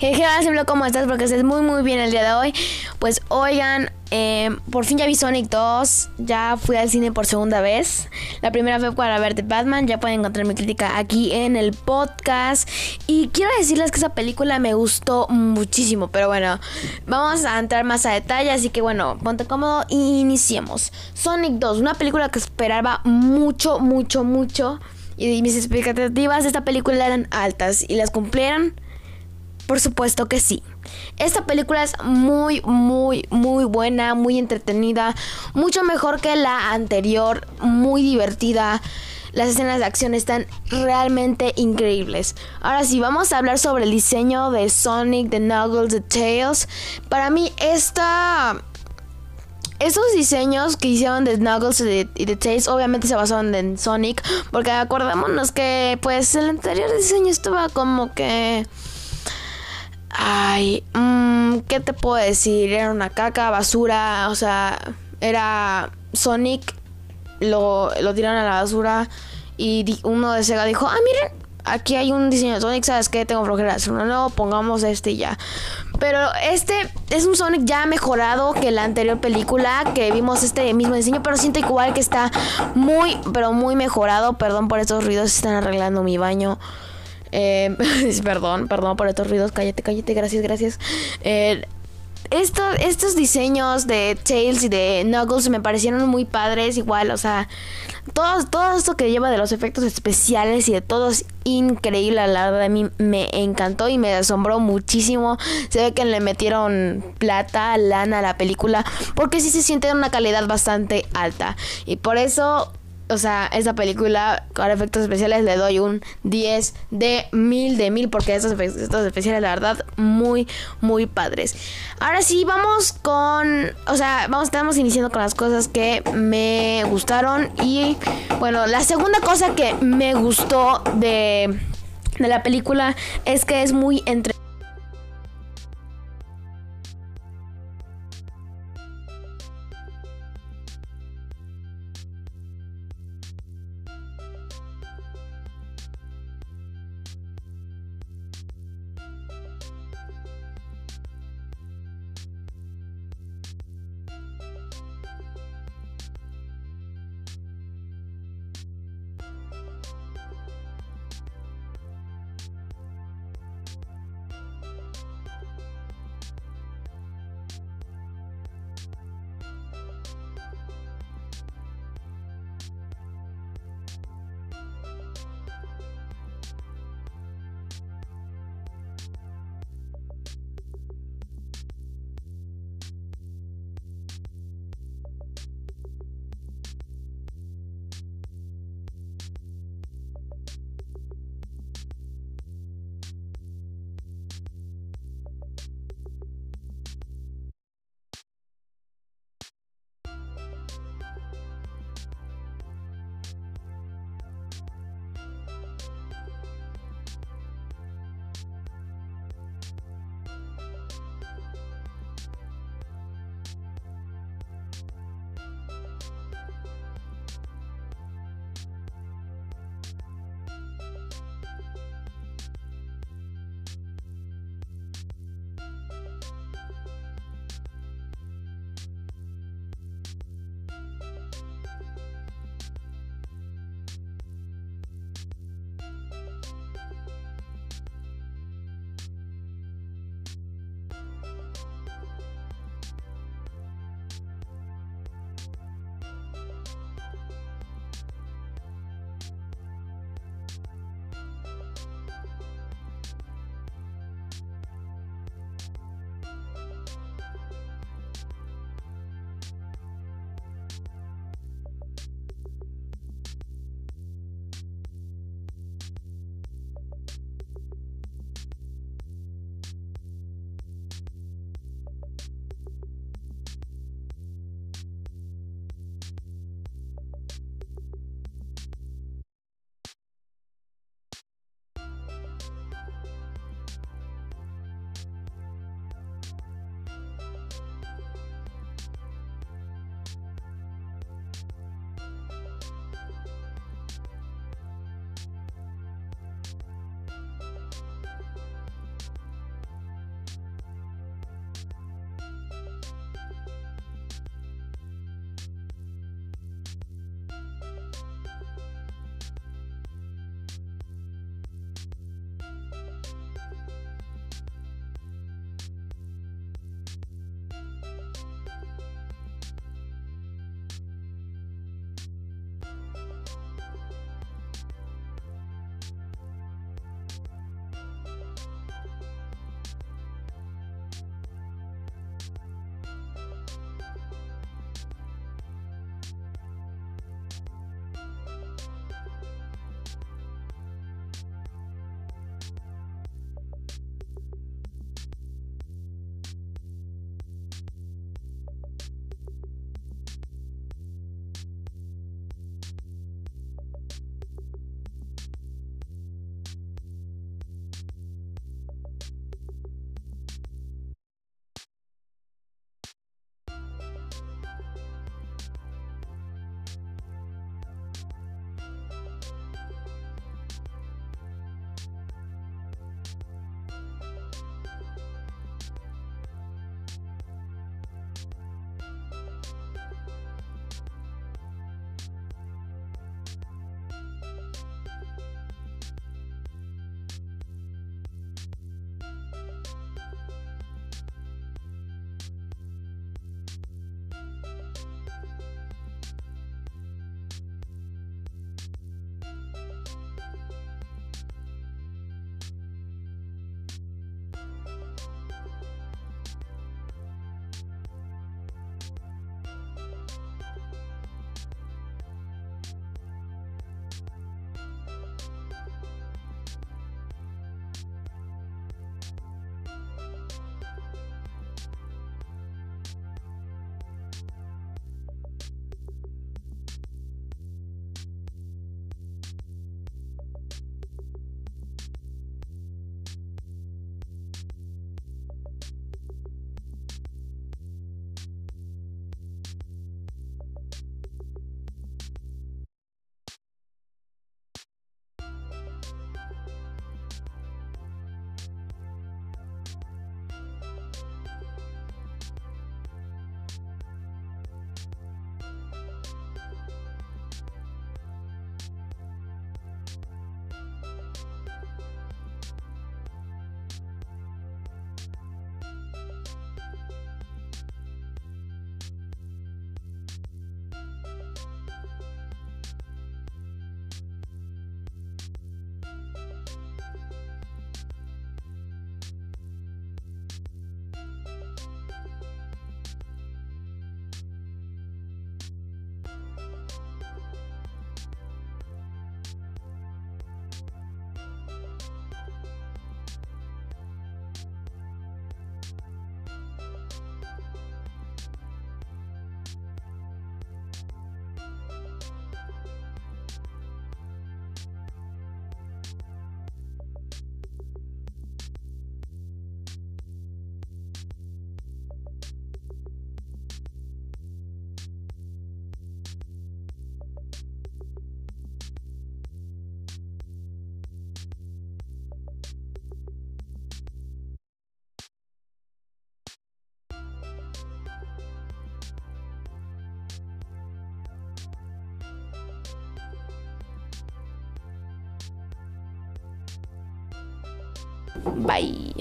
Hola, ¿cómo estás? Porque estés muy, muy bien el día de hoy. Pues, oigan, eh, por fin ya vi Sonic 2. Ya fui al cine por segunda vez. La primera fue para ver The Batman. Ya pueden encontrar mi crítica aquí en el podcast. Y quiero decirles que esa película me gustó muchísimo. Pero bueno, vamos a entrar más a detalle. Así que bueno, ponte cómodo y iniciemos. Sonic 2, una película que esperaba mucho, mucho, mucho. Y mis expectativas de esta película eran altas. Y las cumplieron por supuesto que sí. Esta película es muy, muy, muy buena, muy entretenida, mucho mejor que la anterior, muy divertida. Las escenas de acción están realmente increíbles. Ahora sí, vamos a hablar sobre el diseño de Sonic, de Knuckles, de Tails. Para mí, esta estos diseños que hicieron de Knuckles y de, Tails obviamente se basaron en Sonic, porque acordémonos que pues el anterior diseño estaba como que Ay, mmm, ¿qué te puedo decir? Era una caca, basura, o sea, era Sonic, lo, lo tiraron a la basura y uno de Sega dijo, ah, miren, aquí hay un diseño de Sonic, ¿sabes qué? Tengo flojera de uno nuevo, pongamos este y ya. Pero este es un Sonic ya mejorado que la anterior película, que vimos este mismo diseño, pero siento igual que está muy, pero muy mejorado. Perdón por estos ruidos, están arreglando mi baño. Eh, perdón, perdón por estos ruidos. Cállate, cállate, gracias, gracias. Eh, estos diseños de Tails y de Knuckles me parecieron muy padres, igual, o sea, todo, todo esto que lleva de los efectos especiales y de todo es increíble, la verdad a mí me encantó y me asombró muchísimo. Se ve que le metieron plata, lana a la película, porque sí se siente una calidad bastante alta. Y por eso o sea, esa película con efectos especiales le doy un 10 de mil de mil porque estos efectos especiales, la verdad, muy, muy padres. Ahora sí, vamos con, o sea, vamos, estamos iniciando con las cosas que me gustaron y, bueno, la segunda cosa que me gustó de, de la película es que es muy entre Bye.